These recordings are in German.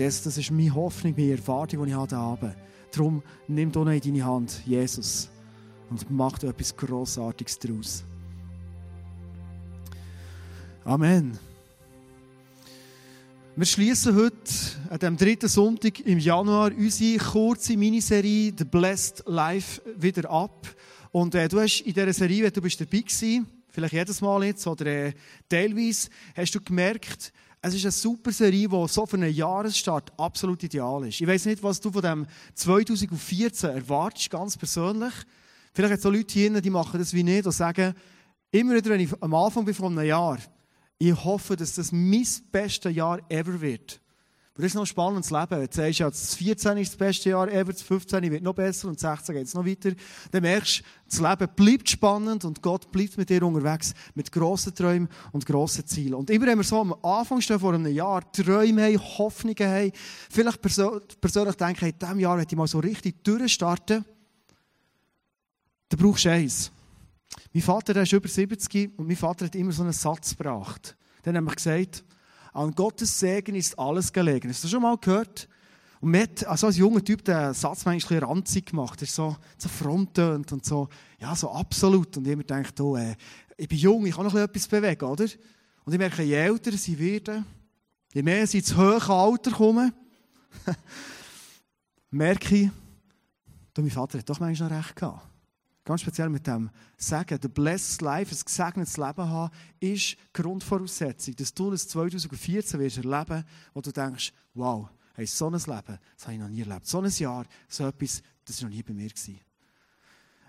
Das, das ist meine Hoffnung, meine Erwartung, die ich heute Abend Darum nimm doch in deine Hand, Jesus, und mach etwas Grossartiges daraus. Amen. Wir schließen heute an dem dritten Sonntag im Januar unsere kurze Miniserie The Blessed Life wieder ab. Und äh, du hast in dieser Serie, wenn du bist dabei gewesen, vielleicht jedes Mal jetzt oder äh, teilweise, hast du gemerkt, es ist eine super Serie, die so für einen Jahresstart absolut ideal ist. Ich weiß nicht, was du von dem 2014 erwartest, ganz persönlich. Vielleicht hat es auch Leute hier, die machen das wie nicht und sagen, immer wieder, wenn ich am Anfang bin von einem Jahr, ich hoffe, dass das mein bestes Jahr ever wird. Aber das ist noch ein spannendes Leben. Sagst du, ja, das 14 ist das beste Jahr ever, das 15 wird noch besser und das 16 geht es noch weiter. Dann merkst du, das Leben bleibt spannend und Gott bleibt mit dir unterwegs mit grossen Träumen und grossen Zielen. Und immer wenn wir so am Anfang stehen vor einem Jahr, Träume haben, Hoffnungen haben, vielleicht persönlich denken, hey, in diesem Jahr möchte ich mal so richtig durchstarten, dann brauchst du eins. Mein Vater der ist über 70 und mein Vater hat immer so einen Satz gebracht. Dann hat er gesagt, an Gottes Segen ist alles gelegen. Hast du das schon mal gehört? Und mit, also als junger Typ, der Satz manchmal ein ranzig gemacht. Er ist so, so fromm tönt und so, ja, so absolut. Und immer denkt, oh, äh, ich bin jung, ich kann noch etwas bewegen, oder? Und ich merke, je älter sie werden, je mehr sie ins hohe Alter kommen, merke ich, mein Vater hat doch manchmal noch recht gehabt. Ganz speziell mit dem Sagen, der Blessed Life, ein gesegnetes Leben haben, ist Grundvoraussetzung, dass du das 2014 wirst erleben, wo du denkst, wow, hey, so ein Leben, das habe ich noch nie erlebt. So ein Jahr, so etwas, das war noch nie bei mir. Gewesen.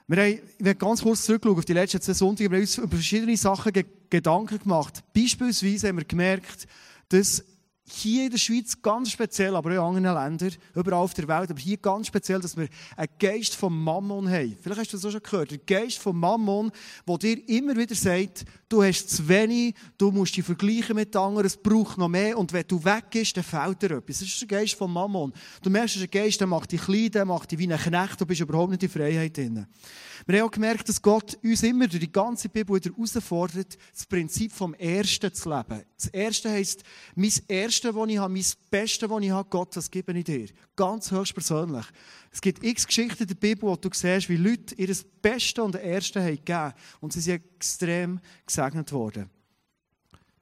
Wir haben, ich werde ganz kurz zurückschauen auf die letzten zwei Sonntage. Wir haben uns über verschiedene Sachen Gedanken gemacht. Beispielsweise haben wir gemerkt, dass hier in der Schweiz ganz speziell, aber auch in anderen Ländern, überall auf der Welt, aber hier ganz speziell, dass wir einen Geist vom Mammon haben. Vielleicht hast du das auch schon gehört. Der Geist vom Mammon, der dir immer wieder sagt, du hast zu wenig, du musst dich vergleichen mit anderen, es braucht noch mehr und wenn du weg bist, dann fehlt dir etwas. Das ist der Geist vom Mammon. Du merkst, es ist ein Geist, der macht dich klein, der macht dich wie ein Knecht, du bist überhaupt nicht in Freiheit drin. Wir haben auch gemerkt, dass Gott uns immer durch die ganze Bibel wieder herausfordert, das Prinzip vom Ersten zu leben. Das Erste heisst, mein Erste, was ich habe, mein Beste, was ich habe, Gott, das gebe ich dir. Ganz höchstpersönlich. Es gibt x Geschichten in der Bibel, wo du siehst, wie Leute ihr Beste und Erste haben gegeben und sie sind extrem gesegnet worden.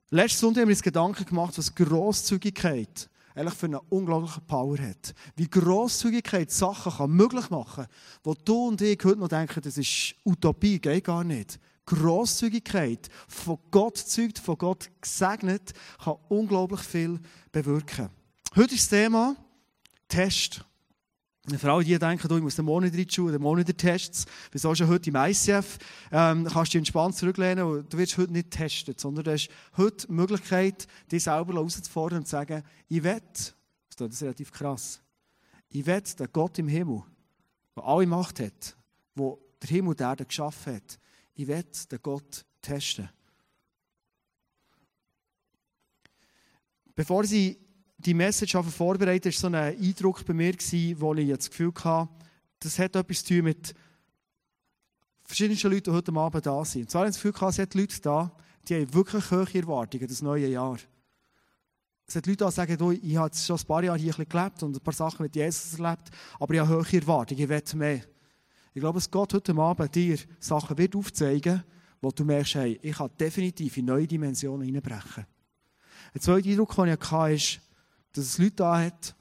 Letzten Sonntag haben wir uns Gedanken gemacht, was Grosszügigkeit eigentlich für eine unglaubliche Power hat. Wie Grosszügigkeit Sachen kann möglich machen, wo du und ich heute noch denken, das ist Utopie, geht gar nicht. Grosszügigkeit, von Gott zeugt, von Gott gesegnet, kann unglaublich viel bewirken. Heute ist das Thema Test. Für alle, die denken, du, ich muss den Monat in die Schule, den Monat der Tests, wieso schon heute im ICF, ähm, kannst du dich entspannt zurücklehnen und du wirst heute nicht testen, sondern du hast heute die Möglichkeit, dich selber herauszufordern und zu sagen, ich will, das ist relativ krass, ich will, dass Gott im Himmel, der alle Macht hat, der der Himmel die Erde geschaffen hat, ich will den Gott testen. Bevor sie die Message vorbereitet war so ein Eindruck bei mir, wo ich das Gefühl hatte, das hat etwas zu tun mit verschiedenen Leuten, die heute Abend da sind. Und zwar habe ich das Gefühl gehabt, es hat Leute da, die haben wirklich hohe Erwartungen, das neue Jahr. Es hat Leute die sagen, du, ich habe schon ein paar Jahre hier gelebt und ein paar Sachen mit Jesus erlebt, aber ich habe hohe Erwartungen, ich will mehr. Ich glaube, dass Gott heute Abend dir Sachen wird aufzeigen, wo du merkst, hey, ich kann definitiv in neue Dimensionen hineinbrechen. Der zweite Eindruck, den ich hatte, ist, dass es Leute da hat.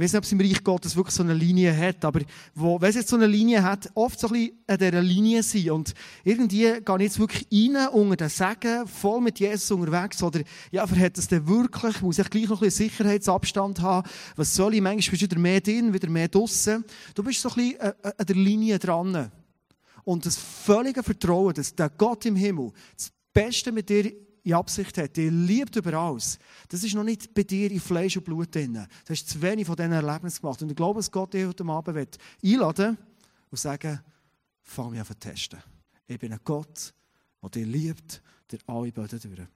Ich weiß nicht, ob es im Reich Gottes wirklich so eine Linie hat, aber wo, wenn es jetzt so eine Linie hat, oft so ein bisschen an dieser Linie sein. Und irgendwie gehe ich jetzt wirklich rein unter den Segen, voll mit Jesus unterwegs. Oder, ja, verhält es denn wirklich? Muss ich gleich noch ein bisschen Sicherheitsabstand haben? Was soll ich? Manchmal bist du wieder mehr drin, wieder mehr draussen. Du bist so ein bisschen an der Linie dran. Und das völlige Vertrauen, dass der Gott im Himmel das Beste mit dir in Absicht hat, die liebt über alles, das ist noch nicht bei dir in Fleisch und Blut drin. Du hast zu wenig von diesen Erlebnissen gemacht. Und ich glaube, dass Gott dich heute Abend will einladen und sagen, fang mich an zu testen. Ich bin ein Gott, der dich liebt, der alle Böden durch.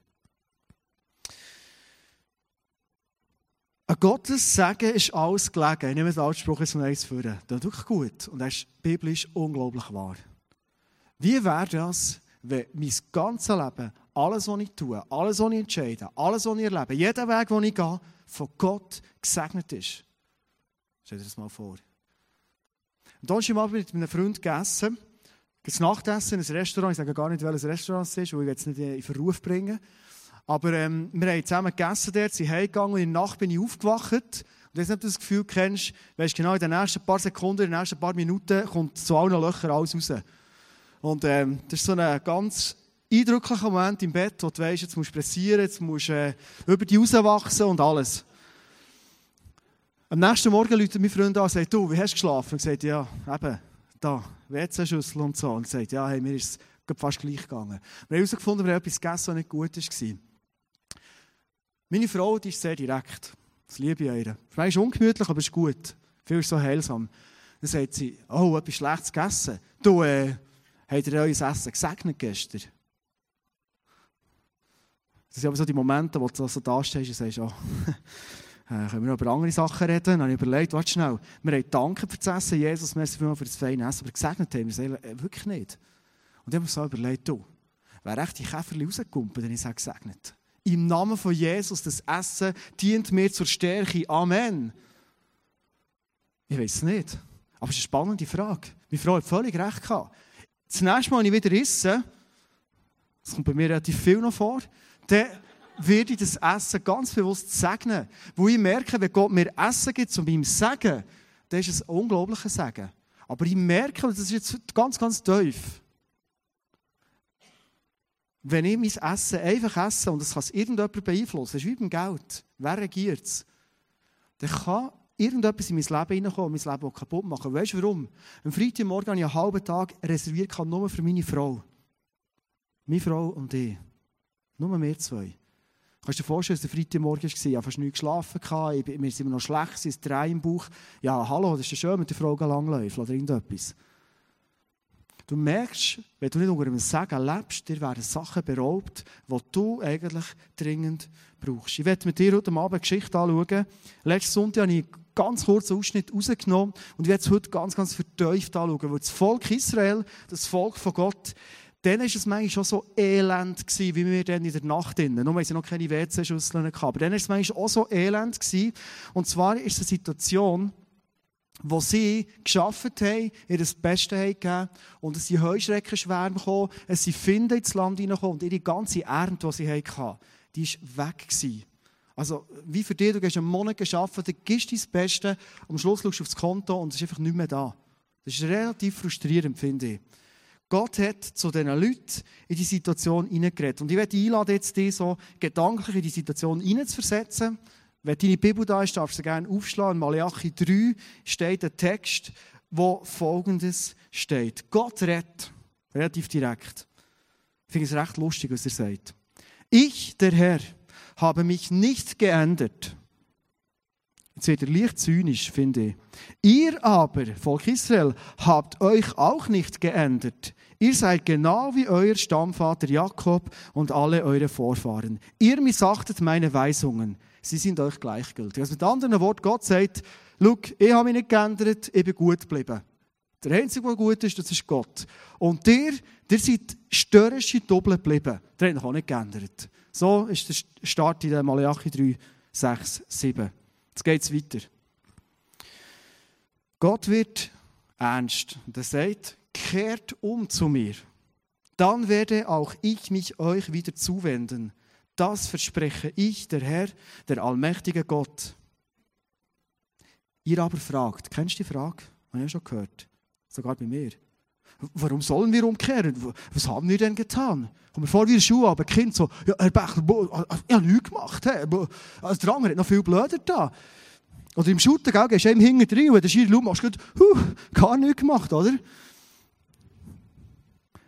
Ein Gottes Segen ist alles gelegen. Ich nehme den Ausspruch jetzt von eins führen. Das ist wirklich gut. Und er ist biblisch unglaublich wahr. Wie wäre das, wenn mein ganzes Leben alles, was ich tue, alles, was ich entscheide, alles, was ich erlebe, jeder Weg, den ich gehe, von Gott gesegnet ist. Stell dir das mal vor. Ich mal mit einem Freund gegessen. Das Nachtessen in einem Restaurant. Ich sage gar nicht, welches Restaurant es ist, weil ich jetzt nicht in Verruf bringen Aber ähm, wir haben zusammen gegessen dort, sind heimgegangen und in der Nacht bin ich aufgewacht. Und wenn du das Gefühl kennst, weißt genau, in den nächsten paar Sekunden, in den nächsten paar Minuten kommt zu allen Löchern alles raus. Und ähm, das ist so ein ganz eindrücklicher Moment im Bett, wo du weißt, jetzt musst du pressieren, jetzt musst du äh, über die rauswachsen und alles. Am nächsten Morgen läutet mein Freund an und sagt, du, wie hast du geschlafen? Und sagt, ja, eben, da, WC-Schüssel und so. Und sagt, ja, hey, mir ist es fast gleich gegangen. Wir haben herausgefunden, wir haben etwas gegessen, was nicht gut war. Meine Frau, die ist sehr direkt. Das liebe ich ihr. Es ist ungemütlich, aber es ist gut. Viel ist so heilsam. Dann sagt sie, oh, etwas Schlechtes gegessen. Du, äh, habt ihr euer Essen gesegnet gestern? Das sind aber so die Momente, wo du so da stehst und sagst, oh, äh, können wir noch über andere Sachen reden? Dann habe ich überlegt, warte schnell, wir haben Danke für das Essen, Jesus, merci vielmals für das feine Essen, aber gesegnet haben wir es äh, wirklich nicht. Und ich habe mir so überlegt, du, wäre echt die Käferchen rausgekommen, wenn ich sage gesegnet. Im Namen von Jesus, das Essen dient mir zur Stärke. Amen. Ich weiß es nicht. Aber es ist eine spannende Frage. Meine Frau hat völlig recht gehabt. Das nächste Mal, wenn ich wieder esse, das kommt bei mir relativ viel noch vor, dann werde ich das Essen ganz bewusst segnen. Wo ich merke, wenn Gott mir Essen gibt, zu meinem Segen, dann ist es ein unglaublicher Segen. Aber ich merke, das ist jetzt ganz, ganz tief. Wenn ich mein Essen einfach esse und das kann es irgendjemand beeinflussen, das ist wie beim Geld. Wer regiert es? Dann kann irgendetwas in mein Leben hineinkommen und mein Leben auch kaputt machen. Weißt du warum? Am Freitagmorgen habe ich einen halben Tag reserviert, nur für meine Frau. Meine Frau und ich. Nur wir zwei. Kannst du dir vorstellen, dass der Freitagmorgen war? Ich habe fast nicht geschlafen. Wir sind immer noch schlecht, es ist drei im Bauch. Ja, hallo, das ist schön, mit der Frau langläuft oder irgendetwas. Du merkst, wenn du nicht unter einem Segen lebst, dir werden Sachen beraubt, die du eigentlich dringend brauchst. Ich werde mit dir heute Abend eine Geschichte anschauen. Letzten Sonntag habe ich einen ganz kurzen Ausschnitt rausgenommen und ich werde es heute ganz, ganz vertieft anschauen, weil das Volk Israel, das Volk von Gott, dann war es manchmal schon so elend, gewesen, wie wir dann in der Nacht drinnen. Nur weil sie noch keine WC-Schüsseln hatten. Aber dann war es manchmal auch so elend. Gewesen. Und zwar ist es eine Situation, wo sie geschafft haben, ihr das Beste haben gegeben und es sind Heuschreckenschwärme gekommen, es sind Finde ins Land hineingekommen und ihre ganze Ernte, die sie hatten, die war weg gewesen. Also, wie für dich, du hast einen Monat geschafft, du gibst dein Beste, am Schluss schaust du aufs Konto und es ist einfach nicht mehr da. Das ist relativ frustrierend, finde ich. Gott hat zu diesen Leuten in die Situation hineingeredet. Und ich werde einladen, jetzt dich so gedanklich in die Situation hineinzuversetzen. Wenn deine Bibel da ist, darfst du gerne aufschlagen. In Malachi 3 steht ein Text, wo folgendes steht. Gott redet, relativ direkt. Ich finde es recht lustig, was er sagt. Ich, der Herr, habe mich nicht geändert. Jetzt wird er leicht zynisch, finde ich. Ihr aber, Volk Israel, habt euch auch nicht geändert. Ihr seid genau wie euer Stammvater Jakob und alle eure Vorfahren. Ihr missachtet meine Weisungen. Sie sind euch gleichgültig. Also mit anderen Worten, Gott sagt, schau, ich habe mich nicht geändert, ich bin gut geblieben. Der Einzige, der gut ist, das ist Gott. Und ihr, ihr seid störrische Doppel geblieben. Der hat noch nicht geändert. So ist der Start in Malachi 3, 6, 7. Jetzt geht es weiter. Gott wird ernst und er sagt, kehrt um zu mir. Dann werde auch ich mich euch wieder zuwenden. Das verspreche ich, der Herr, der allmächtige Gott. Ihr aber fragt, kennst du die Frage? Habe ich ja schon gehört. Sogar bei mir. Warum sollen wir umkehren? Was haben wir denn getan? Kommen wir vor wie ein Schuh, aber Kind so, ja, Herr Becher, ich habe nichts gemacht. Hey. Also der andere hat noch viel blöder da. Oder im Shooter, gell, gehst du ihm hinten rein und der Schiri machst du huh, gar nichts gemacht, oder?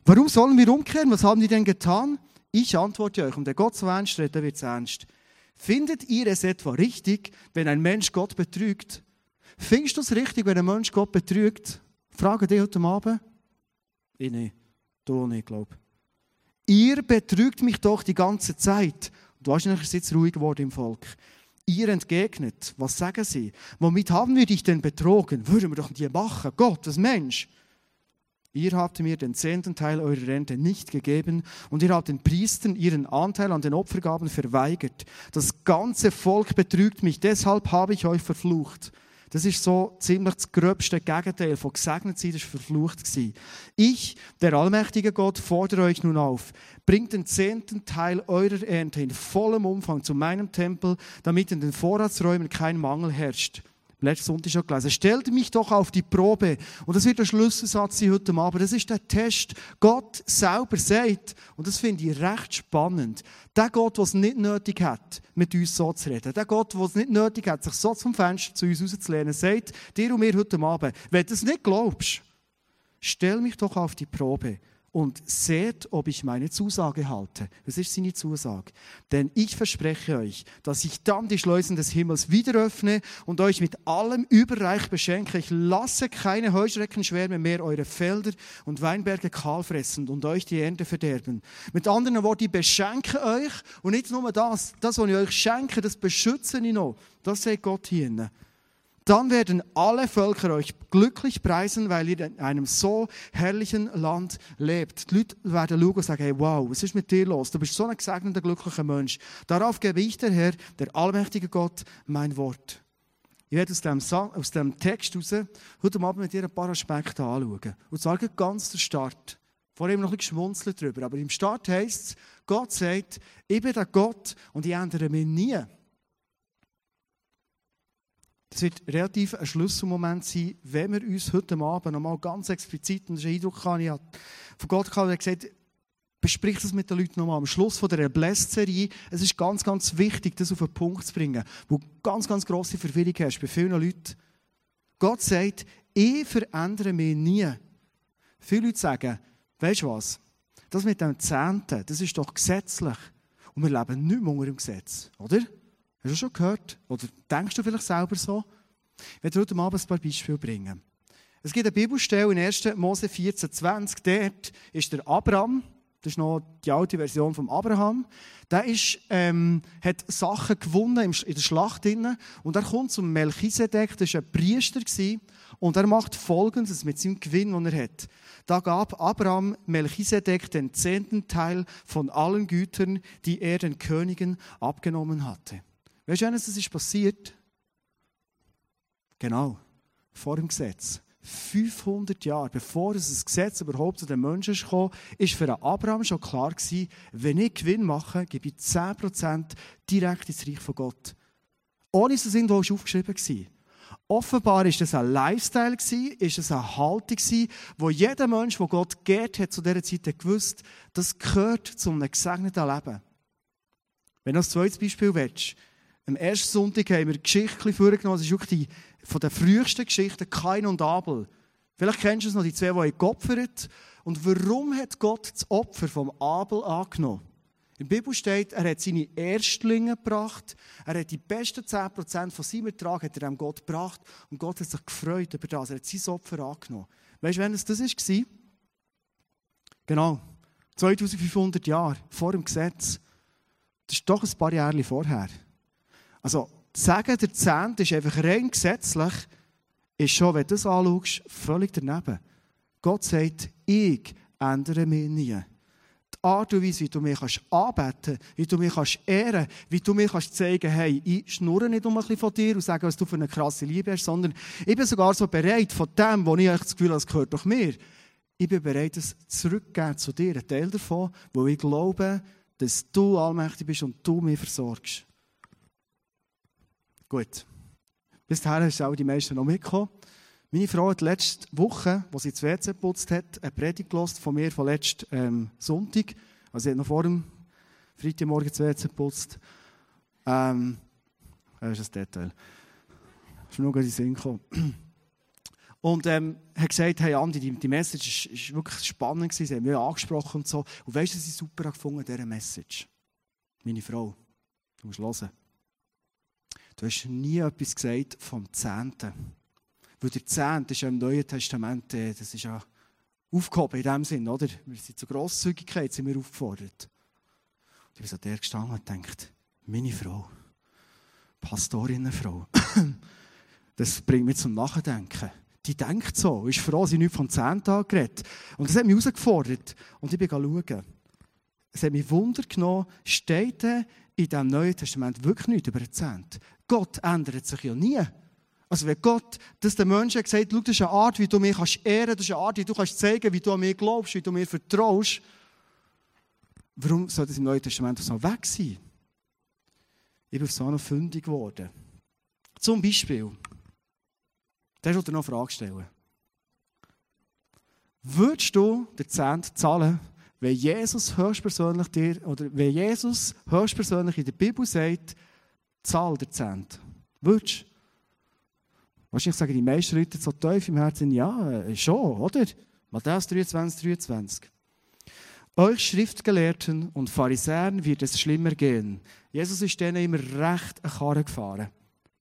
Warum sollen wir umkehren? Was haben die denn getan? Ich antworte euch, und der Gott so ernst redet, wird es ernst. Findet ihr es etwa richtig, wenn ein Mensch Gott betrügt? Findest du es richtig, wenn ein Mensch Gott betrügt? Frage dich heute Abend. Ich nicht. Du nicht, glaube Ihr betrügt mich doch die ganze Zeit. Du wahrscheinlich ist jetzt ruhig geworden im Volk. Ihr entgegnet. Was sagen sie? Womit haben wir dich denn betrogen? Würden wir doch die machen. Gott, das Mensch. Ihr habt mir den zehnten Teil eurer Rente nicht gegeben und ihr habt den Priestern ihren Anteil an den Opfergaben verweigert. Das ganze Volk betrügt mich, deshalb habe ich euch verflucht. Das ist so ziemlich das gröbste Gegenteil von gesegnet sein, das war verflucht. Ich, der allmächtige Gott, fordere euch nun auf, bringt den zehnten Teil eurer Ernte in vollem Umfang zu meinem Tempel, damit in den Vorratsräumen kein Mangel herrscht letzten Sonntag schon gelesen. Stellt mich doch auf die Probe. Und das wird der Schlüsselsatz sein heute Abend. Das ist der Test. Gott selber sagt, und das finde ich recht spannend, der Gott, der es nicht nötig hat, mit uns so zu reden, der Gott, der es nicht nötig hat, sich so zum Fenster zu uns rauszulehnen, sagt dir und mir heute Abend, wenn du es nicht glaubst, stell mich doch auf die Probe und seht, ob ich meine Zusage halte. Das ist seine Zusage. Denn ich verspreche euch, dass ich dann die Schleusen des Himmels wieder öffne und euch mit allem überreich beschenke. Ich lasse keine Heuschreckenschwärme mehr eure Felder und Weinberge kahl fressen und euch die Ernte verderben. Mit anderen Worten, ich beschenke euch und nicht nur das. Das, was ich euch schenke, das beschütze ich noch. Das sagt Gott hier. Dann werden alle Völker euch glücklich preisen, weil ihr in einem so herrlichen Land lebt. Die Leute werden schauen und sagen, hey, wow, was ist mit dir los? Du bist so ein gesegneter, glücklicher Mensch. Darauf gebe ich, der Herr, der allmächtige Gott, mein Wort. Ich werde aus dem, aus dem Text heraus heute Abend mit dir ein paar Aspekte anschauen. Und zwar ganz der Start. Vorher noch ein bisschen geschmunzelt darüber. Aber im Start heisst es, Gott sagt, ich bin der Gott und ich ändere mich nie. Das wird relativ ein Schlüsselmoment sein, wenn wir uns heute Abend nochmal ganz explizit, und das ist ein Eindruck, den ich von Gott gehabt, er gesagt besprich das mit den Leuten nochmal am Schluss von der Blessed-Serie. Es ist ganz, ganz wichtig, das auf den Punkt zu bringen, wo ganz, ganz grosse Verwirrung hast bei vielen Leuten. Gott sagt, ich verändere mich nie. Viele Leute sagen, weißt du was? Das mit dem Zehnten, das ist doch gesetzlich. Und wir leben nicht mehr unter dem Gesetz, oder? Hast du schon gehört? Oder denkst du vielleicht selber so? Ich werde heute Abend ein paar Beispiele bringen. Es gibt eine Bibelstelle in 1. Mose 14, 20. Dort ist der Abraham, das ist noch die alte Version von Abraham, der ist, ähm, hat Sachen gewonnen in der Schlacht. Und er kommt zum Melchisedek, das war ein Priester, und er macht Folgendes mit seinem Gewinn, den er hat. Da gab Abraham Melchisedek den zehnten Teil von allen Gütern, die er den Königen abgenommen hatte. Weißt du, was ist passiert? Genau, vor dem Gesetz. 500 Jahre, bevor das Gesetz überhaupt zu den Menschen kam, ist für Abraham schon klar gewesen, wenn ich Gewinn mache, gebe ich 10% direkt ins Reich von Gott. Ohne dass es irgendwo aufgeschrieben war. Offenbar ist das ein Lifestyle ist es eine Haltung wo jeder Mensch, der Gott geehrt hat, zu dieser Zeit gewusst, das gehört zu einem gesegneten Leben. Wenn du ein zweites Beispiel willst, am ersten Sonntag haben wir Geschichten vorgenommen. Das ist wirklich die von den frühesten Geschichten, Kain und Abel. Vielleicht kennst du es noch, die zwei, die geopfert Und warum hat Gott das Opfer vom Abel angenommen? In der Bibel steht, er hat seine Erstlinge gebracht, er hat die besten 10% von seinem Ertrag hat er dem Gott gebracht und Gott hat sich gefreut über das, er hat sein Opfer angenommen. Weißt du, wann es das war? Genau, 2500 Jahre vor dem Gesetz. Das ist doch ein paar Jahre vorher. Also, sagen, der Zehnt ist einfach rein gesetzlich, ist schon, wenn du das anschaust, völlig daneben. Gott sagt, ich ändere mich nie. Die Art und Weise, wie du mich kannst anbeten wie du mich kannst ehren wie du mir kannst zeigen hey, ich schnurre nicht um ein bisschen von dir und sage, was du für eine krasse Liebe hast, sondern ich bin sogar so bereit, von dem, wo ich das Gefühl habe, es gehört doch mir, ich bin bereit, es zurückzugeben zu dir, ein Teil davon, wo ich glaube, dass du allmächtig bist und du mich versorgst. Gut. Bis dahin sind auch die meisten noch mitgekommen. Meine Frau hat letzte Woche, als sie das WC geputzt hat, eine Predigt von mir von letztem ähm, Sonntag. Also sie hat noch vor dem Freitagmorgen das WC geputzt. Ähm, das ist ein Detail. Das ist nur gerade in den Sinn gekommen. Und ähm, hat gesagt, hey Andi, die, die Message ist wirklich spannend gewesen, sie haben mich angesprochen und so. Und weißt du, was ich super gefunden diese Message? Meine Frau. Du musst hören. Du hast nie etwas gesagt vom Zehnten. Weil der Zehnte ist ja im Neuen Testament, äh, das ist ja aufgehoben in dem Sinn, oder? Wir sind zur Grosszügigkeit sind wir aufgefordert. Und ich bin so der gestanden und denkt, meine Frau, Pastorinnenfrau, das bringt mich zum Nachdenken. die denkt so, ist froh, sie nicht von zehn Tagen geredet. Und das hat mich herausgefordert. Und ich bin schauen. Es hat mich Wunder genommen, steht in dem Neuen Testament wirklich nichts über den Zehnt. Gott ändert sich ja nie. Also wenn Gott das den Menschen gesagt hat, das ist eine Art, wie du mich kannst ehren kannst, das ist eine Art, wie du kannst zeigen wie du an mich glaubst, wie du mir vertraust, warum soll das im Neuen Testament so weg sein? Ich bin auf so eine fündig geworden. Zum Beispiel, da wollte noch eine Frage stellen. Würdest du den Zehnt zahlen, wenn Jesus höchstpersönlich dir, oder wenn Jesus höchstpersönlich in der Bibel sagt, zahl den Zehnt? Würdest du? Wahrscheinlich sagen die meisten Leute so tief im Herzen, ja, äh, schon, oder? Matthäus 23, 23. Euch Schriftgelehrten und Pharisäern wird es schlimmer gehen. Jesus ist denen immer recht eine Karre gefahren.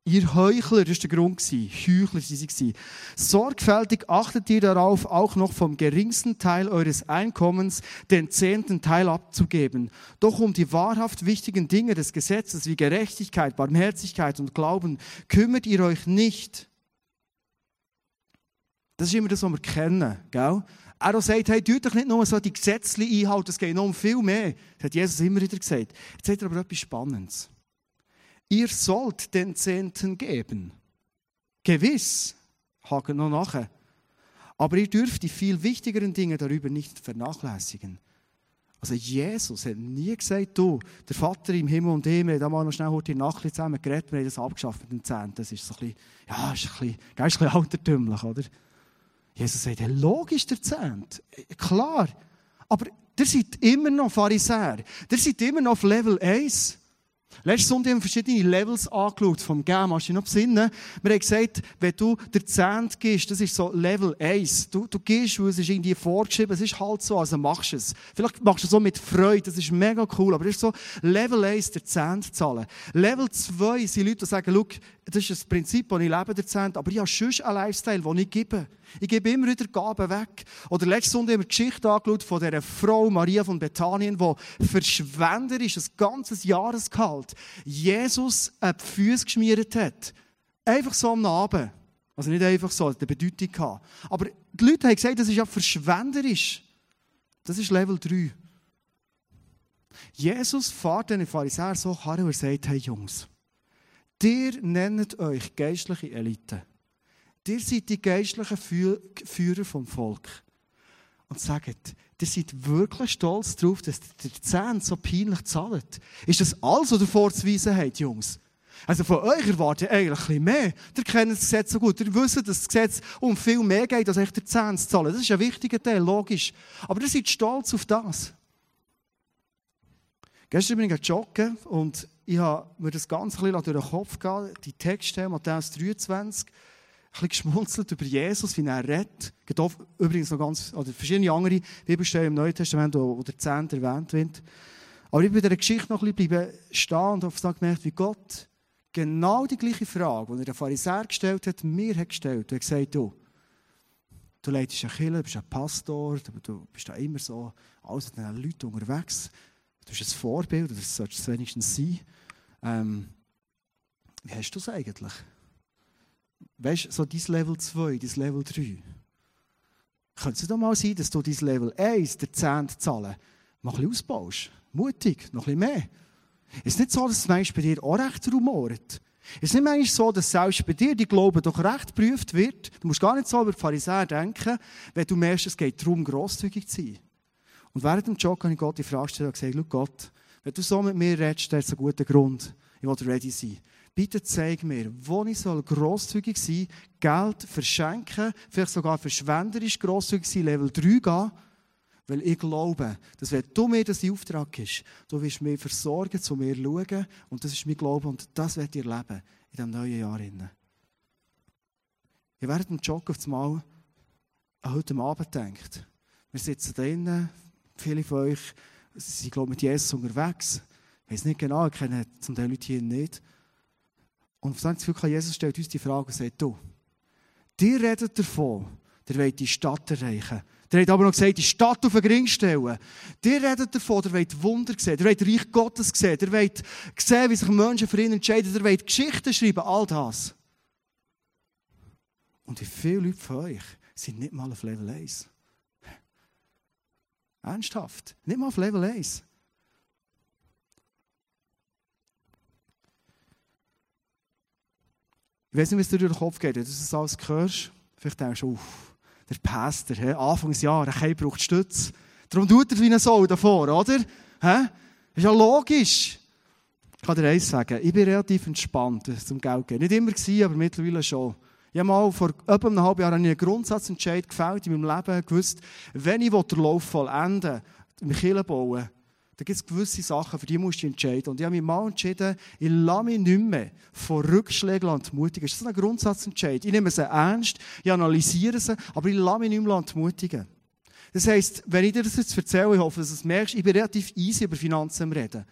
Ihr Heuchler, das war der Grund. Heuchler waren sie. Sorgfältig achtet ihr darauf, auch noch vom geringsten Teil eures Einkommens den zehnten Teil abzugeben. Doch um die wahrhaft wichtigen Dinge des Gesetzes wie Gerechtigkeit, Barmherzigkeit und Glauben kümmert ihr euch nicht. Das ist immer das, was wir kennen. Gell? Er sagt, hey, tut doch nicht nur so die Gesetze einhalten, es geht noch um viel mehr. Das hat Jesus immer wieder gesagt. Jetzt sagt er aber etwas Spannendes. Ihr sollt den Zehnten geben. Gewiss, haken noch nachher. Aber ihr dürft die viel wichtigeren Dinge darüber nicht vernachlässigen. Also Jesus hat nie gesagt, du, der Vater im Himmel und ich, wir haben mal noch schnell heute in Nacht zusammen geredet, wir haben das abgeschafft mit dem Zehnten. Das ist so ein bisschen, ja, ist ein bisschen, ist ein bisschen altertümlich, oder? Jesus sagt, hey, logisch der Zehnt. Klar. Aber ihr seid immer noch Pharisäer. Ihr seid immer noch auf Level 1. Letzte Sonntag haben wir verschiedene Levels angeschaut vom Game. Hast du dich noch besinnen? Wir haben gesagt, wenn du der Zehnt gehst, das ist so Level 1. Du, du gehst, weil es ist irgendwie vorgeschrieben, es ist halt so, also machst du es. Vielleicht machst du es so mit Freude, das ist mega cool, aber das ist so Level 1, der Zehnt zahlen. Level 2 sind Leute, die sagen, schau, das ist das Prinzip, das ich lebe, der Zehnt, aber ich habe schon einen Lifestyle, den ich gebe. Ich gebe immer wieder Gaben weg. Oder letzte Sonntag haben wir die Geschichte angeschaut von dieser Frau Maria von Bethanien, die verschwenderisch ein ganzes Jahresgehalt Jesus an die Füße geschmiert hat. Einfach so am Abend. Also nicht einfach so, das eine Bedeutung gehabt. Aber die Leute haben gesagt, das ist ja verschwenderisch. Das ist Level 3. Jesus fährt den Pharisäer so und er sagt, hey Jungs, ihr nennt euch geistliche Elite. Ihr seid die geistlichen Führer vom Volk. Und sagt, ihr seid wirklich stolz darauf, dass der Zehn so peinlich zahlt. Ist das alles, was ihr vorzuweisen habt, Jungs? Also von euch erwarte ich eigentlich ein mehr. Ihr kennt das Gesetz so gut. Ihr wisst, dass das Gesetz um viel mehr geht, als euch der Zehn zu zahlen. Das ist ein wichtiger Teil, logisch. Aber ihr seid stolz auf das. Gestern bin ich joggen und ich habe mir das Ganze ein durch den Kopf gegangen. Die Texte, Matthäus 23, bisschen geschmunzelt über Jesus, wie er redet. Es gibt übrigens noch ganz, oder verschiedene andere Bibelstellen im Neuen Testament, wo, der Zehnt erwähnt wird. Aber ich bin bei dieser Geschichte noch ein bisschen stehen und habe gemerkt, wie Gott genau die gleiche Frage, die er den Pharisäer gestellt hat, mir hat gestellt. Er hat gesagt, du, du leitest eine Kirche, du bist ein Pastor, du bist da immer so, alles mit den Leuten unterwegs. Du bist ein Vorbild, das solltest es wenigstens sein. Ähm, wie hast du es eigentlich? weißt du, so dein Level 2, dein Level 3. Könnte es doch mal sein, dass du dein Level 1, der 10 zahlen, mal ein bisschen ausbaust? Mutig, noch ein bisschen mehr. Es ist nicht so, dass es manchmal bei dir auch recht rumort. Es ist nicht manchmal so, dass selbst bei dir die Glaube doch recht geprüft wird. Du musst gar nicht so über die Pharisäer denken, wenn du merkst, es geht darum, grosszügig zu sein. Und während dem Jog habe ich Gott die Frage gestellt und gesagt, Gott, wenn du so mit mir redest, dann ist ein guter Grund. Ich will ready sein bitte zeig mir, wo ich soll grosszügig sein, Geld verschenken, vielleicht sogar verschwenderisch grosszügig sein, Level 3 gehen, weil ich glaube, dass wenn du mir das Auftrag gibst, du wirst mir versorgen, zu mir schauen und das ist mein Glaube und das wird ihr leben in diesem neuen Jahr. Ich während dem Joggen auf das Mal an heute Abend denkt, wir sitzen drinnen, viele von euch sind, glaube ich, mit Jesus unterwegs. Ich weiß nicht genau, ich kenne zum Teil Leute hier nicht. Und auf das Gefühl, Jesus stellt uns die Frage und sagt, du, dir redet davon, der wollt die Stadt erreichen. Der hat aber noch gesagt, die Stadt auf den Ring stellen. Dir redet davon, der wollt Wunder sehen, der wollt Reich Gottes sehen, der wollt sehen, wie sich Menschen für ihn entscheiden, der wollt Geschichten schreiben, all das. Und wie viele Leute von euch sind nicht mal auf Level 1? Ernsthaft, nicht mal auf Level 1. Ich weiß nicht, wie es dir durch den Kopf geht, wenn du das alles hörst. Vielleicht denkst du, uff, der Pastor, he, Anfangsjahr, er braucht Stütz. Darum tut er wie ein Soul davor, oder? He? Ist ja logisch. Ich kann dir eins sagen, ich bin relativ entspannt zum Geld geben. Nicht immer gewesen, aber mittlerweile schon. Ich habe mal vor etwa einem halben Jahr einen Grundsatzentscheid gefällt in meinem Leben, gewusst, wenn ich den Lauf vollenden will, im Kirche bauen, da gibt es gewisse Sachen, für die musst du entscheiden. Und ich habe mich mal entschieden, ich lasse mich nicht mehr von Rückschlägen entmutigen. Das ist ein Grundsatzentscheid. Ich nehme sie ernst, ich analysiere sie, aber ich lasse mich nicht mehr entmutigen. Das heisst, wenn ich dir das jetzt erzähle, ich hoffe, dass du es merkst, ich bin relativ easy über Finanzen reden.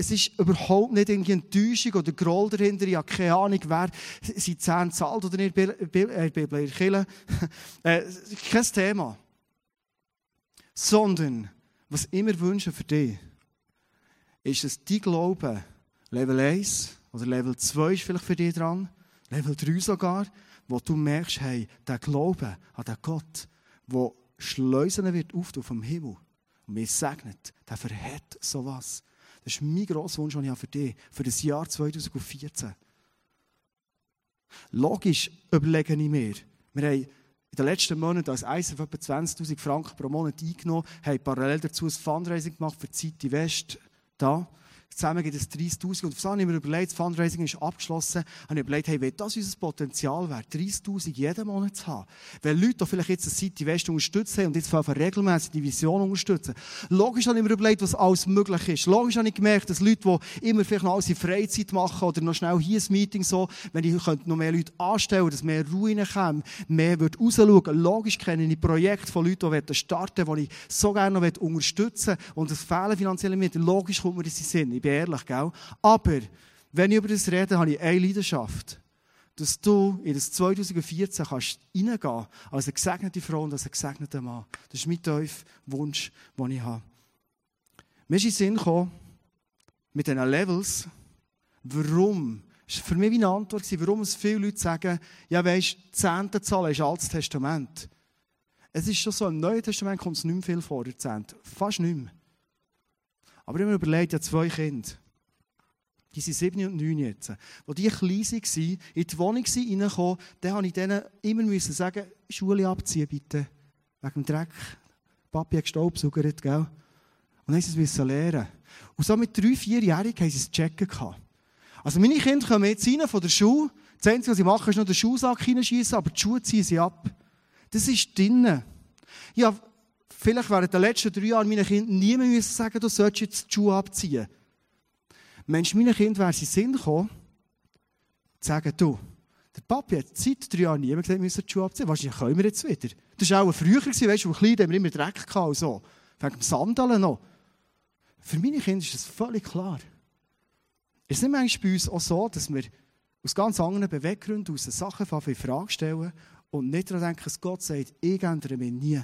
Es ist überhaupt nicht irgendwie Enttäuschung oder Groll dahinter. Ich habe keine Ahnung, wer seine Zähne zahlt oder nicht. Bibel, Kirche. äh, kein Thema. Sondern, was ich immer wünsche für dich, ist, dass dein Glaube Level 1 oder Level 2 ist vielleicht für dich dran, Level 3 sogar, wo du merkst, hey, der Glaube an den Gott, der Schleusen wird auftun vom Himmel und mir segnet, der verhält sowas. Das ist mein grosser Wunsch, den ich habe für dich, für das Jahr 2014. Logisch überlege ich mir, wir haben in den letzten Monaten als ISF etwa 20.000 Franken pro Monat eingenommen, haben parallel dazu ein Fundraising gemacht für die City West da. Zusammen gibt es 30.000. Und so habe ich mir überlegt, das Fundraising ist abgeschlossen, habe ich überlegt, hey, wenn das unser Potenzial wäre, 30.000 jeden Monat zu haben, wenn Leute vielleicht jetzt eine City West unterstützen und jetzt von regelmäßig die Vision unterstützen. Logisch habe ich mir überlegt, was alles möglich ist. Logisch habe ich gemerkt, dass Leute, die immer vielleicht noch alles in Freizeit machen oder noch schnell hier ein Meeting so, wenn ich noch mehr Leute anstellen, dass mehr Ruhe reinkommt, mehr wird rausschauen. Logisch kenne ich Projekte von Leuten, die starten wollen, die ich so gerne noch unterstützen will. Und das fehlen finanzielle Mittel. Logisch kommt mir das in Sinn ich bin ehrlich, gell? Aber, wenn ich über das rede, habe ich eine Leidenschaft. Dass du in das 2014 kannst reingehen als eine gesegnete Frau und als ein gesegneter Mann. Das ist mein tiefer Wunsch, den ich habe. Mir ist in den Sinn gekommen, mit diesen Levels, warum das war für mich eine Antwort, warum es viele Leute sagen, ja weisst, Zehnte zahlen ist Altes Testament. Es ist schon so, im Neuen Testament kommt es nicht mehr viel vor, der Zehnte. Fast nicht mehr. Aber ich habe mir überlegt, ja zwei Kinder. Die sind sieben und neun jetzt. Als die klein waren, in die Wohnung reingekommen, dann musste ich denen immer müssen sagen, Schule abziehen bitte. Wegen dem Dreck. Papi hat gestaubsaugert, gell? Und dann mussten sie es lernen. Und so mit drei, vierjährigen haben sie es checken. Also meine Kinder kommen jetzt rein von der Schule. Das Einzige, was sie machen, ist noch den Schuhsack hineinschießen, aber die Schuhe ziehen sie ab. Das ist drinnen. Ja, vielleicht während den letzten drei Jahren meinen Kindern niemand müssen sagen, du sollst jetzt die Schuhe abziehen. Mensch, meinen Kindern wäre es in Sinn gekommen, zu sagen, du, der Papi hat seit drei Jahren niemand gesagt, wir müssen die Schuhe abziehen. Wahrscheinlich können wir jetzt wieder. Das war auch früher, weißt du, wo klein, haben immer Dreck gehabt und so. Wegen dem Sandalen noch. Für meine Kinder ist das völlig klar. Ist nicht manchmal bei uns auch so, dass wir aus ganz anderen Beweggründen aus Sachen in Frage stellen und nicht daran denken, dass Gott sagt, ich ändere mich nie.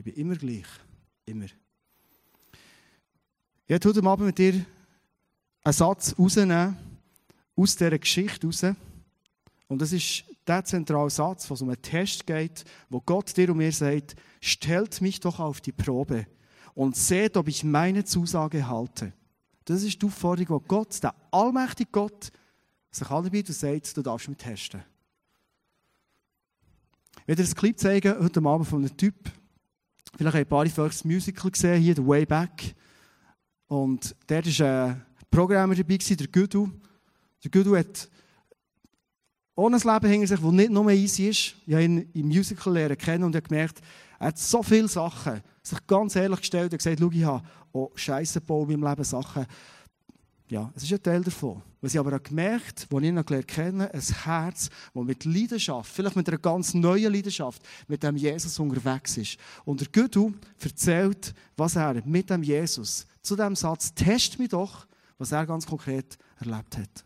Ich bin immer gleich. Immer. Ich werde heute Abend mit dir einen Satz rausnehmen, aus dieser Geschichte raus. Und das ist der zentrale Satz, wo es um einen Test geht, wo Gott dir und mir sagt, stellt mich doch auf die Probe und seht, ob ich meine Zusage halte. Das ist die Aufforderung, die Gott, der allmächtige Gott, sich anbietet und sagt, du darfst mich testen. Ich werde dir ein Clip zeigen, heute Abend von einem Typ, Vielleicht haben ein paar von euch das Musical gesehen, hier, The Way Back. Und dort war ein Programmer dabei, der Gudu. Der Gudu hat ohne ein Leben hinter sich, das nicht nur easy ist. Ich habe ihn im Musical lernen kennen und habe gemerkt, er hat so viele Sachen sich ganz ehrlich gestellt und gesagt, schau, ich habe auch Scheiße gebaut in meinem Leben, Sachen, ja, es ist ein Teil davon. Was ich aber auch gemerkt habe, als ich ihn gelernt kenne, ein Herz, das mit Leidenschaft, vielleicht mit einer ganz neuen Leidenschaft, mit dem Jesus unterwegs ist. Und der Güdu erzählt, was er mit dem Jesus zu dem Satz, test mich doch, was er ganz konkret erlebt hat.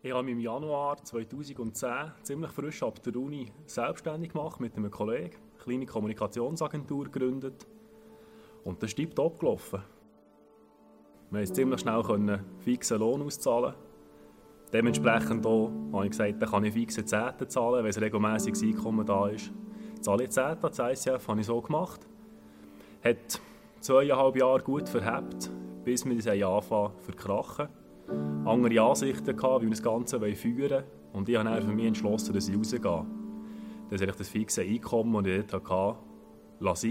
Ich habe mich im Januar 2010 ziemlich frisch ab der Uni selbstständig gemacht mit einem Kollegen, eine kleine Kommunikationsagentur gegründet und das ist tiptop gelaufen. Wir konnten ziemlich schnell einen fixen Lohn auszahlen. Dementsprechend auch, habe ich gesagt, dann kann ich fixe Zehnten zahlen, wenn ein regelmäßiges Einkommen da ist. Zahle ich Zehnten, das ICF habe ich so gemacht. Hat zweieinhalb Jahre gut verhebt, bis wir uns anfangen zu verkrachen. Andere Ansichten gehabt, wie wir das Ganze führen wollen. Und ich habe dann für mich entschlossen, dass ich rausgehe. Dass ich das fixe Einkommen, das ich dort hatte, lasse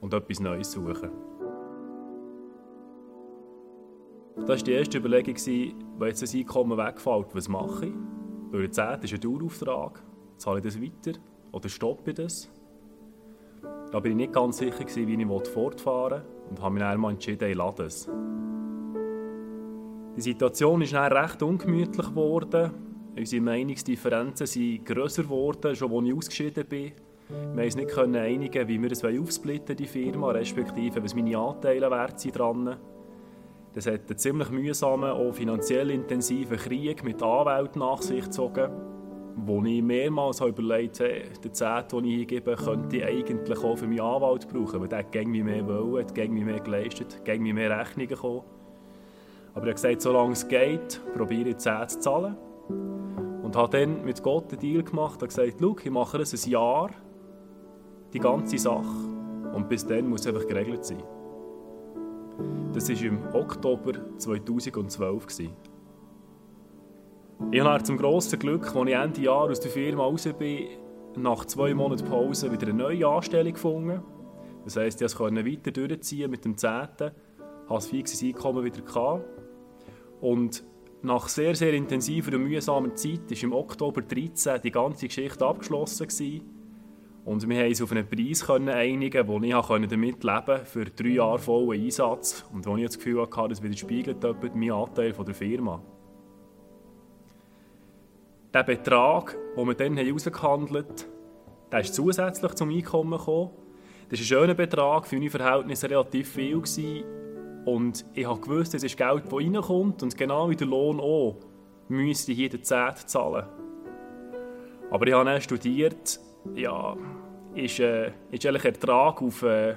und etwas Neues suchen. Das war die erste Überlegung, wenn jetzt das Einkommen wegfällt, was mache ich? Weil 10 ist ein Dauerauftrag. Zahle ich das weiter oder stoppe ich das? Da war ich nicht ganz sicher, wie ich fortfahren wollte und habe mich dann mal entschieden, ich lasse es. Die Situation ist dann recht ungemütlich geworden. Unsere Meinungsdifferenzen sind grösser geworden, schon als ich ausgeschieden bin. Wir uns nicht einigen, wie wir das aufsplitten, die Firma, respektive was meine Anteile wert sind dran. Das hat einen ziemlich mühsamen, auch finanziell intensiven Krieg mit Anwälten nach sich gezogen, wo ich mehrmals überlegt habe, den Zehnt, den ich hier gebe, könnte ich eigentlich auch für meinen Anwalt brauchen, weil der hat gegen mich mehr wollen, hat gegen mich mehr geleistet, gegen mich mehr Rechnungen gekommen. Aber er hat gesagt, solange es geht, probiere ich 10 zu zahlen. Und habe dann mit Gott einen Deal gemacht und gesagt, ich mache das ein Jahr, die ganze Sache. Und bis dann muss es einfach geregelt sein. Das war im Oktober 2012. Ich habe zum grossen Glück, als ich Ende Jahr aus der Firma raus bin, nach zwei Monaten Pause wieder eine neue Anstellung gefunden. Das heisst, ich konnte weiter durchziehen mit dem 10. hatte das fixes Einkommen wieder. Gehabt. Und nach sehr, sehr intensiver und mühsamer Zeit war im Oktober 2013 die ganze Geschichte abgeschlossen. Gewesen. Und wir haben uns auf einen Preis einigen, wo ich damit leben konnte, für drei Jahre vollen Einsatz. Und wo ich das Gefühl hatte, das widerspiegelt meinen Anteil der Firma. Der Betrag, den wir dann herausgehandelt haben, ist zusätzlich zum Einkommen gekommen. Das ist ein schöner Betrag, für meine Verhältnisse relativ viel. Gewesen. Und ich wusste, es ist Geld, das reinkommt. Und genau wie der Lohn auch, müsste ich hier den Zehnt zahlen. Aber ich habe dann studiert, ja, ist, äh, ist eigentlich Ertrag auf äh,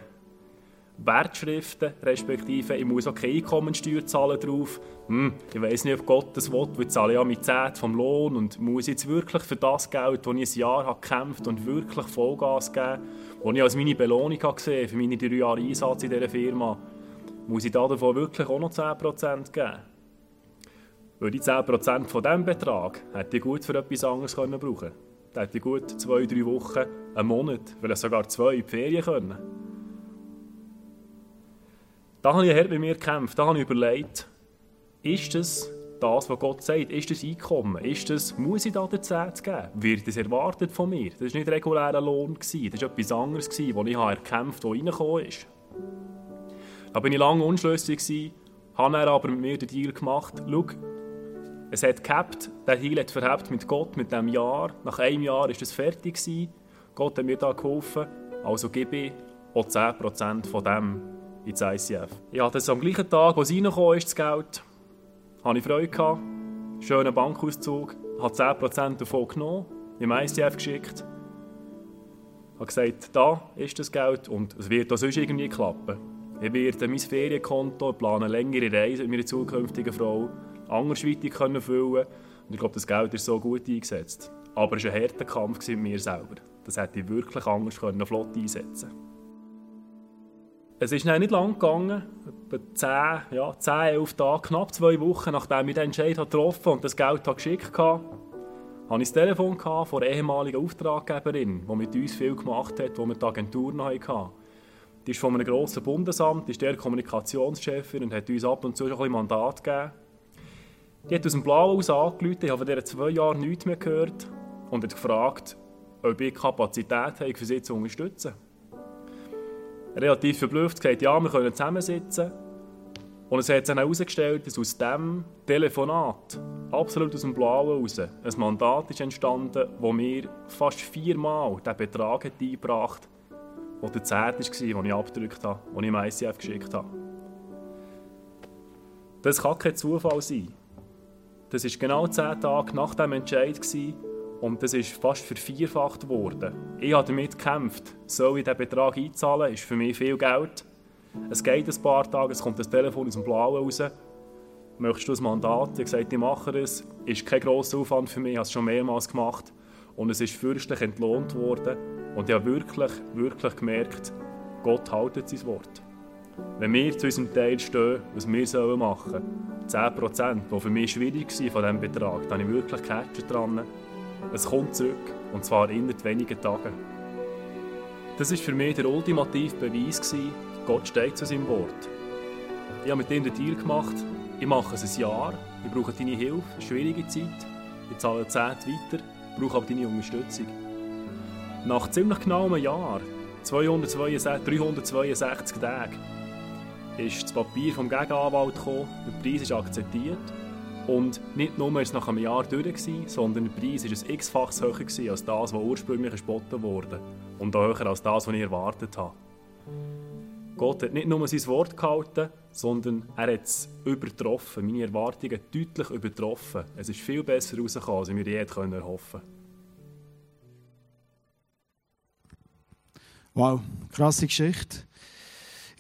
Wertschriften, respektive ich muss auch keine Einkommensteuer zahlen drauf. Hm, ich weiß nicht, ob Gott das will, weil ich zahle ja mit 10 vom Lohn und muss jetzt wirklich für das Geld, das ich ein Jahr habe gekämpft und wirklich Vollgas geben, das ich als meine Belohnung habe gesehen für meine drei Jahre Einsatz in dieser Firma, muss ich davon wirklich auch noch 10% geben. Weil die 10% von diesem Betrag hätte ich gut für etwas anderes brauchen können. Da hätte gut zwei, drei Wochen, einen Monat, vielleicht sogar zwei in die Ferien können. Da habe ich hart mit mir gekämpft. Da habe ich überlegt, ist das das, was Gott sagt? Ist das Einkommen? Ist das, muss ich da den Zehnt geben? Wird das erwartet von mir? Das war nicht regulärer Lohn. Das war etwas anderes, das ich erkämpft habe, was reingekommen ist. Da war ich lange unschlüssig, habe er aber mit mir den Deal gemacht. Schau, es hat gehabt, der Heil hat verhebt mit Gott, mit diesem Jahr. Nach einem Jahr war es fertig. Gewesen. Gott hat mir da geholfen, also gebe ich auch 10% von dem ins ICF. Ja, das am gleichen Tag, wo es ist, das Geld, hatte ich Freude gehabt. Schönen Bankauszug, habe 10% davon genommen, im ICF geschickt. habe gesagt, da ist das Geld und es wird auch sonst irgendwie klappen. Ich werde mein Ferienkonto, plane längere Reise mit meiner zukünftigen Frau andersweitig können füllen Und ich glaube, das Geld ist so gut eingesetzt. Aber es war ein harter Kampf mit mir selber. Das hätte ich wirklich anders können, flott einsetzen Es ist nicht lang gegangen, etwa 10, ja, 10, 11 Tage, knapp zwei Wochen, nachdem ich den Entscheid getroffen und das Geld geschickt habe, hatte ich das Telefon von einer ehemaligen Auftraggeberin, die mit uns viel gemacht hat, wo wir die Agentur noch hatten. Die ist von einem grossen Bundesamt, ist der Kommunikationschefin und hat uns ab und zu ein Mandat gegeben. Die hat aus dem Blauen aus angerufen, ich habe von dieser zwei Jahren nichts mehr gehört und hat gefragt, ob ich Kapazität habe, für sie zu unterstützen. Relativ verblüfft gesagt, ja, wir können zusammensitzen. Und es hat sich herausgestellt, dass aus diesem Telefonat, absolut aus dem Blauen heraus, ein Mandat ist entstanden, wo mir fast viermal den Betrag hat eingebracht hat, der Zehnt war, den ich abgedrückt habe, den ich im ICF geschickt habe. Das kann kein Zufall sein. Das war genau zehn Tage nach dem Entscheid und das ist fast vervierfacht worden. Ich habe damit gekämpft. Soll ich diesen Betrag einzahlen? Das ist für mich viel Geld. Es geht ein paar Tage, es kommt das Telefon aus dem Blauen raus. möchtest du ein Mandat? Ich habe gesagt, ich mache es. Ist kein grosser Aufwand für mich, ich habe es schon mehrmals gemacht. Und es ist fürstlich entlohnt worden. Und ich habe wirklich, wirklich gemerkt, Gott haltet sein Wort. Wenn wir zu unserem Teil stehen, was wir machen sollen, 10%, die für mich schwierig waren von diesem Betrag, da habe ich wirklich Catcher dran. Es kommt zurück, und zwar innerhalb wenigen Tagen. Das war für mich der ultimative Beweis, Gott steht zu seinem Wort. Ich habe mit ihm den Deal gemacht, ich mache es ein Jahr, ich brauche deine Hilfe, schwierige Zeit, ich zahle 10 weiter, brauche aber deine Unterstützung. Nach ziemlich genau einem Jahr, 262, 362 Tagen, ist das Papier vom Gegenanwalt gekommen, der Preis ist akzeptiert und nicht nur war es nach einem Jahr durch, gewesen, sondern der Preis war ein x-faches höher gewesen als das, was ursprünglich geboten wurde und auch höher als das, was ich erwartet habe. Gott hat nicht nur sein Wort gehalten, sondern er hat es übertroffen, meine Erwartungen deutlich übertroffen. Es ist viel besser rausgekommen, als ich mir je erhoffen konnte. Wow, krasse Geschichte.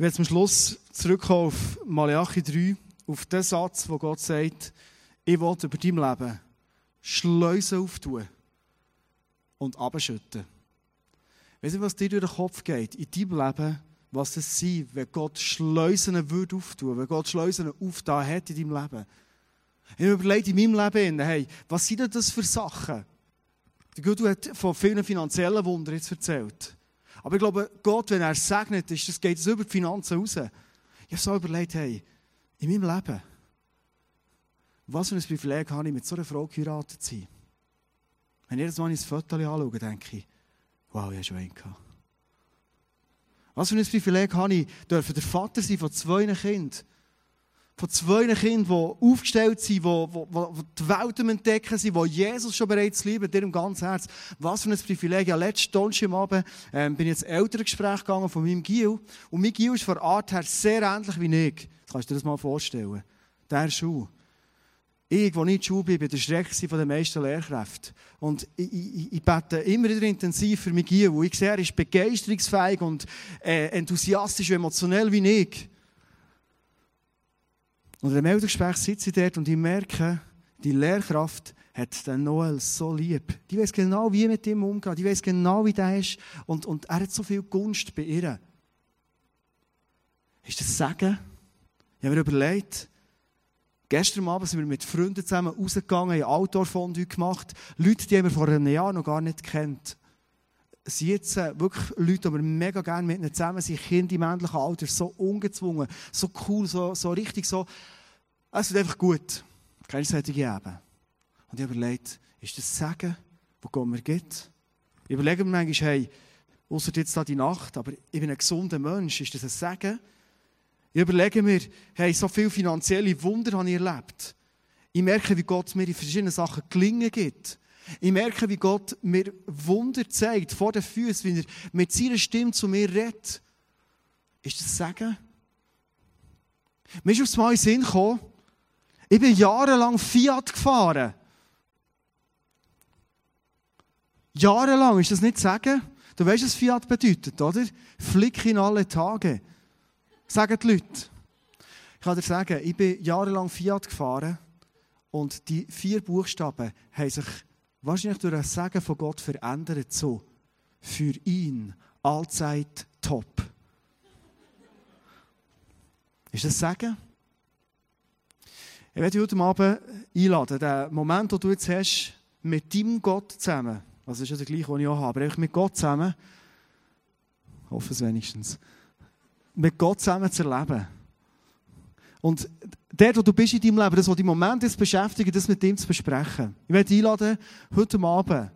Ich werde zum Schluss zurückkommen auf Malachi 3, auf den Satz, wo Gott sagt, ich will über dein Leben Schleusen auftun und abschütten. Weißt du, was dir durch den Kopf geht in deinem Leben, was es sein, wenn Gott Schleusen würde auftun, wenn Gott Schleusen aufgetan hat in deinem Leben. Ich habe überlegt in meinem Leben, hey, was sind denn das für Sachen? Der Gott hat von vielen finanziellen Wundern jetzt erzählt. Aber ich glaube, Gott, wenn er segnet, ist, das geht über die Finanzen raus. Ich habe so überlegt, hey, in meinem Leben, was für ein Privileg habe ich, mit so einer Frau geheiratet zu sein? Wenn ich jedes Mal ins Foto anschaue, denke ich, wow, ich habe schon einen gehabt. Was für ein Privileg habe ich, der Vater sein von zwei Kindern. Von zwei Kindern, die aufgestellt sind, die, die, die Welt entdecken sind, die Jesus schon bereits lieben, in ihrem ganzen Herz. Was für ein Privileg. Ja, letzten Donnerstag Abend ähm, bin ich ins Elterngespräch gegangen von meinem Gil. Und mein Gil ist von Art her sehr ähnlich wie ich. Kannst du dir das mal vorstellen. Der Schuh. Ich, der nicht in der Schule bin, bin der Schreck den meisten Lehrkräften. Und ich, ich, ich bete immer wieder intensiv für mich Gil. Ich sehe, er ist begeisterungsfähig und äh, enthusiastisch und emotionell wie ich. Und im Elterngespräch sitze ich dort und ich merke, die Lehrkraft hat den Noel so lieb. Die weiß genau, wie mit ihm umgeht. Die weiß genau, wie der ist. Und, und er hat so viel Gunst bei ihr. Ist das Sagen? Ich habe mir überlegt, Gestern Abend sind wir mit Freunden zusammen rausgegangen, haben Outdoor-Fondue gemacht. Leute, die wir vor einem Jahr noch gar nicht kennt. Sind jetzt äh, wirklich Leute, die wir mega gerne mit ihnen zusammen sind, Kinder im männlichen Alter, so ungezwungen, so cool, so, so richtig so. Es wird einfach gut. Keine solche eben. Und ich habe überlegt, ist das Sagen, wo Gott mir gibt? Ich überlege mir manchmal, hey, außer jetzt da die Nacht, aber ich bin ein gesunder Mensch, ist das ein Sagen? Ich überlege mir, hey, so viele finanzielle Wunder habe ich erlebt. Ich merke, wie Gott mir in verschiedenen Sachen gelingen gibt. Ich merke, wie Gott mir Wunder zeigt vor den Füßen, wie er mit seiner Stimme zu mir redet. Ist das Sagen? Mir ist aufs Mal in Sinn gekommen, ich bin jahrelang Fiat gefahren. Jahrelang, ist das nicht Sagen? Du weißt, was Fiat bedeutet, oder? Flick in alle Tage sagen die Leute. Ich kann dir sagen, ich bin jahrelang Fiat gefahren und die vier Buchstaben haben sich wahrscheinlich durch ein Sagen von Gott verändert so. Für ihn allzeit top. Ist das Sagen? Ich werde dich heute Abend einladen, den Moment, den du jetzt hast, mit deinem Gott zusammen, also das ist ja der gleiche, den ich auch habe, aber mit Gott zusammen, hoffe es wenigstens, mit Gott zusammen zu erleben. Und dort, wo du bist in deinem Leben, das, was dich im Moment jetzt beschäftigt, das mit ihm zu besprechen. Ich werde dich einladen, heute Abend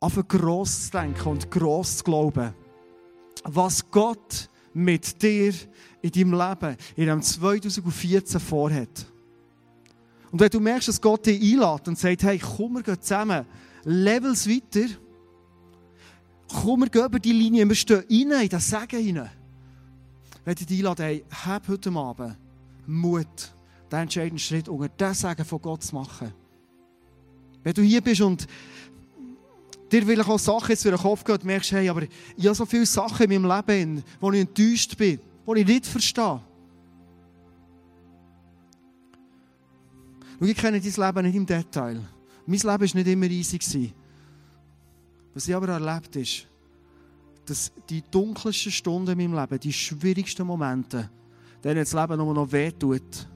auf gross zu denken und gross zu glauben. Was Gott mit dir in deinem Leben in dem 2014 vorhat. Und wenn du merkst, dass Gott dich einlädt und sagt, hey, komm, wir gehen zusammen Levels weiter, komm, wir gehen über die Linie, wir stehen rein in das Segen hinein möchte ich dich einladen, hey, hab heute Abend Mut, den entscheidenden Schritt unter das Sagen von Gott zu machen. Wenn du hier bist und dir vielleicht auch Sachen durch den Kopf gehen merkst, hey, aber ich habe so viele Sachen in meinem Leben, wo ich enttäuscht bin, wo ich nicht verstehe. Schau, ich kenne dein Leben nicht im Detail. Mein Leben war nicht immer easy. Was ich aber erlebt ist, dass die dunkelsten Stunden in meinem Leben, die schwierigsten Momente, denen das Leben nur noch wehtut,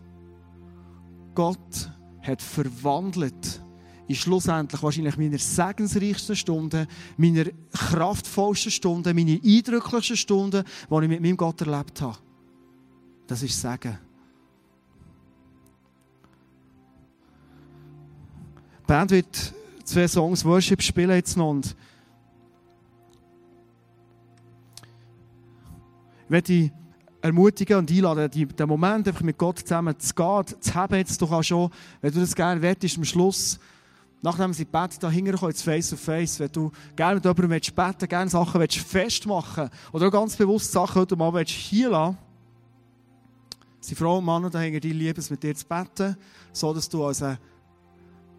Gott hat verwandelt in schlussendlich wahrscheinlich meiner segensreichsten Stunden, meiner kraftvollsten Stunden, meine eindrücklichsten Stunden, die ich mit meinem Gott erlebt habe. Das ist Segen. Die Band wird zwei Songs Worship spielen jetzt noch. Und ich ermutigen und einladen, den Moment einfach mit Gott zusammen zu gehen, zu haben jetzt. Du kannst schon, wenn du das gerne wettest, am Schluss, nachdem sie beten, da hinterkommen, jetzt face to face, wenn du gerne mit jemandem beten willst, gerne Sachen willst festmachen oder auch ganz bewusst Sachen heute mal willst hier lassen, sind Frauen und Männer dahinter, die lieben mit dir zu beten, so dass du als ein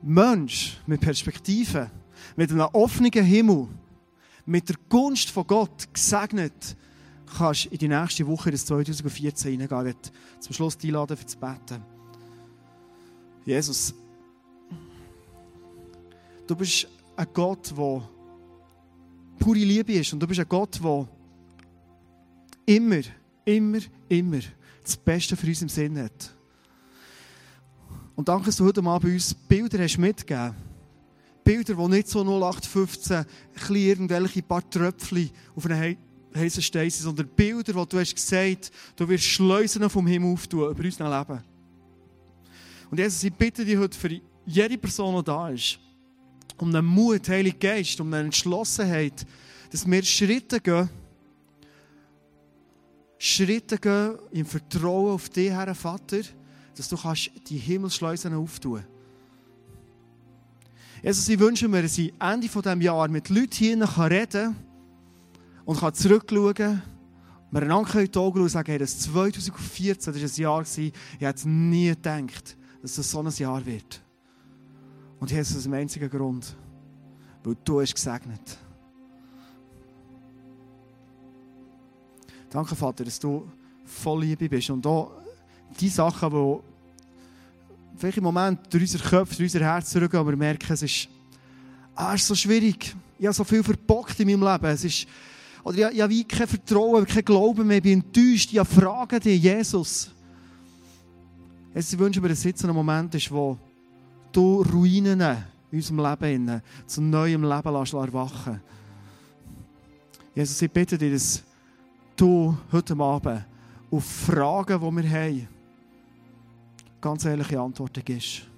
Mensch mit Perspektive, mit einem offenen Himmel, mit der Gunst von Gott gesegnet, kannst in die nächste Woche des 2014 hineingehen. Ich werde zum Schluss einladen für das Beten. Jesus, du bist ein Gott, der pure Liebe ist. Und du bist ein Gott, der immer, immer, immer das Beste für uns im Sinn hat. Und danke, dass du heute Abend bei uns Bilder hast mitgegeben Bilder, die nicht so 0815 irgendwelche paar Tröpfchen auf einer heißen Stein sind, sondern Bilder, wo du hast gesagt, du wirst Schleusen vom Himmel auftun über unser Leben. Und Jesus, ich bitte dich heute für jede Person, die da ist, um einen Mut, Heiligen Geist, um eine Entschlossenheit, dass wir Schritte gehen, Schritte gehen im Vertrauen auf dich, Herr Vater, dass du kannst die Himmelsschleusen auftun Jesus, ich wünsche mir, dass ich Ende dieses Jahr mit Leuten hier reden kann und kann zurückschauen wir einander in die Augen schauen und sagen, hey, das 2014 das war ein Jahr, ich hätte nie gedacht, dass das so ein Jahr wird. Und es aus einzigen Grund, weil du hast gesegnet. Danke, Vater, dass du voll Liebe bist. Und auch die Sachen, die vielleicht im Moment durch unsere Köpfe, durch unser Herz zurückgehen, aber wir merken, es ist, ah, es ist so schwierig. Ich habe so viel verbockt in meinem Leben. Es ist, oder ich, ich habe wie kein Vertrauen, kein Glauben mehr, ich bin enttäuscht. Ich habe Fragen dich, Jesus. Jetzt wünsche mir, dass jetzt ein Moment ist, wo du Ruinen in unserem Leben zu neuem Leben erwachen Jesus, ich bitte dich, dass du heute Abend auf Fragen, die wir haben, ganz ehrliche Antworten gibst.